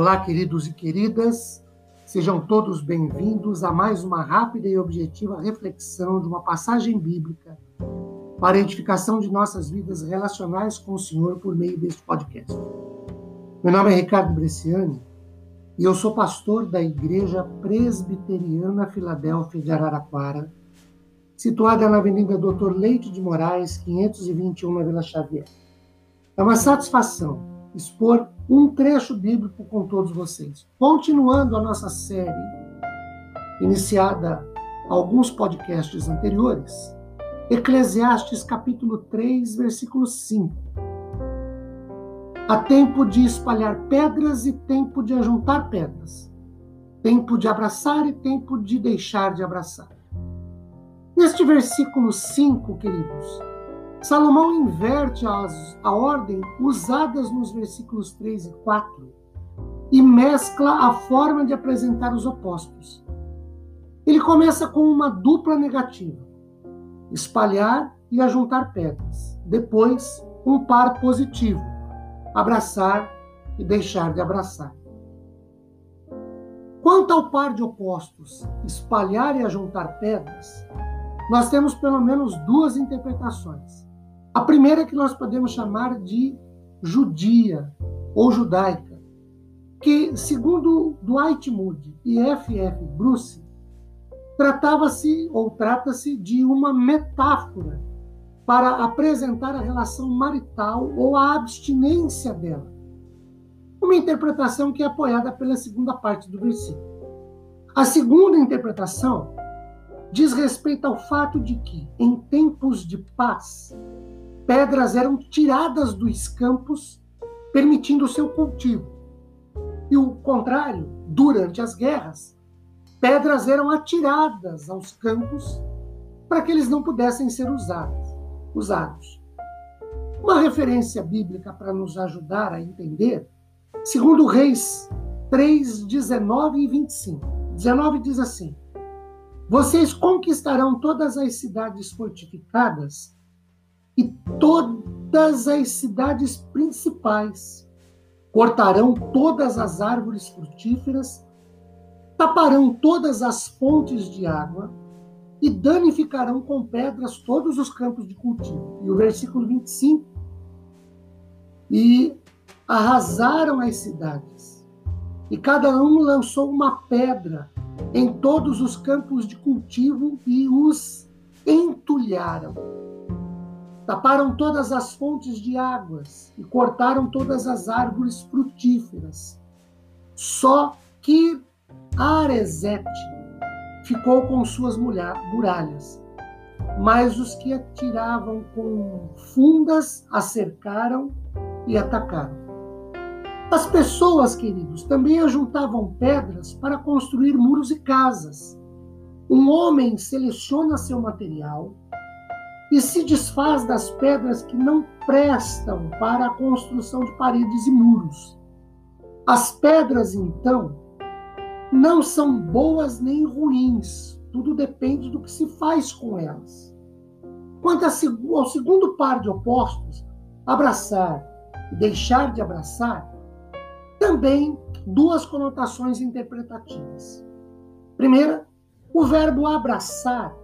Olá, queridos e queridas, sejam todos bem-vindos a mais uma rápida e objetiva reflexão de uma passagem bíblica para a edificação de nossas vidas relacionais com o Senhor por meio deste podcast. Meu nome é Ricardo Bresciani e eu sou pastor da Igreja Presbiteriana Filadélfia de Araraquara, situada na Avenida Doutor Leite de Moraes, 521, na Vila Xavier. É uma satisfação expor um trecho bíblico com todos vocês. Continuando a nossa série, iniciada alguns podcasts anteriores, Eclesiastes capítulo 3, versículo 5. Há tempo de espalhar pedras e tempo de ajuntar pedras. Tempo de abraçar e tempo de deixar de abraçar. Neste versículo 5, queridos, Salomão inverte as, a ordem usadas nos versículos 3 e 4 e mescla a forma de apresentar os opostos. Ele começa com uma dupla negativa: espalhar e ajuntar pedras. Depois, um par positivo: abraçar e deixar de abraçar. Quanto ao par de opostos, espalhar e ajuntar pedras, nós temos pelo menos duas interpretações. A primeira é que nós podemos chamar de judia ou judaica, que, segundo Dwight Moody e F.F. Bruce, tratava-se ou trata-se de uma metáfora para apresentar a relação marital ou a abstinência dela. Uma interpretação que é apoiada pela segunda parte do versículo. A segunda interpretação diz respeito ao fato de que, em tempos de paz, pedras eram tiradas dos campos, permitindo o seu cultivo. E o contrário, durante as guerras, pedras eram atiradas aos campos para que eles não pudessem ser usados. usados. Uma referência bíblica para nos ajudar a entender, segundo Reis 3, 19 e 25. 19 diz assim: Vocês conquistarão todas as cidades fortificadas e todas as cidades principais. Cortarão todas as árvores frutíferas, taparão todas as fontes de água e danificarão com pedras todos os campos de cultivo. E o versículo 25. E arrasaram as cidades, e cada um lançou uma pedra em todos os campos de cultivo e os entulharam Taparam todas as fontes de águas e cortaram todas as árvores frutíferas. Só que Arezete ficou com suas muralhas, mas os que atiravam com fundas a cercaram e atacaram. As pessoas, queridos, também ajuntavam pedras para construir muros e casas. Um homem seleciona seu material, e se desfaz das pedras que não prestam para a construção de paredes e muros. As pedras, então, não são boas nem ruins, tudo depende do que se faz com elas. Quanto ao segundo par de opostos, abraçar e deixar de abraçar, também duas conotações interpretativas. Primeira, o verbo abraçar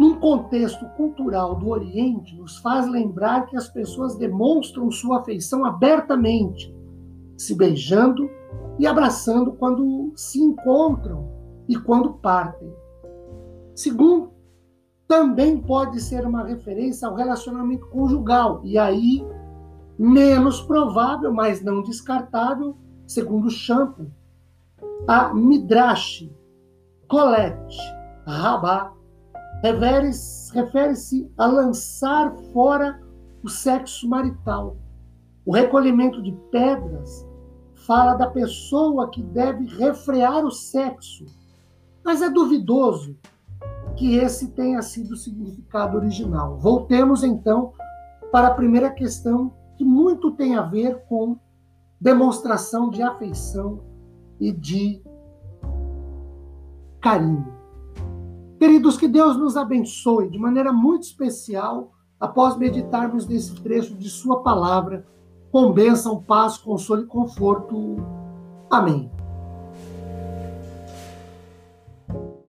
num contexto cultural do Oriente, nos faz lembrar que as pessoas demonstram sua afeição abertamente, se beijando e abraçando quando se encontram e quando partem. Segundo, também pode ser uma referência ao relacionamento conjugal, e aí menos provável, mas não descartável, segundo Champo, a Midrash, Colette, Rabá refere-se a lançar fora o sexo marital. O recolhimento de pedras fala da pessoa que deve refrear o sexo, mas é duvidoso que esse tenha sido o significado original. Voltemos então para a primeira questão, que muito tem a ver com demonstração de afeição e de carinho. Queridos, que Deus nos abençoe de maneira muito especial após meditarmos nesse trecho de Sua palavra com bênção, paz, consolo e conforto. Amém.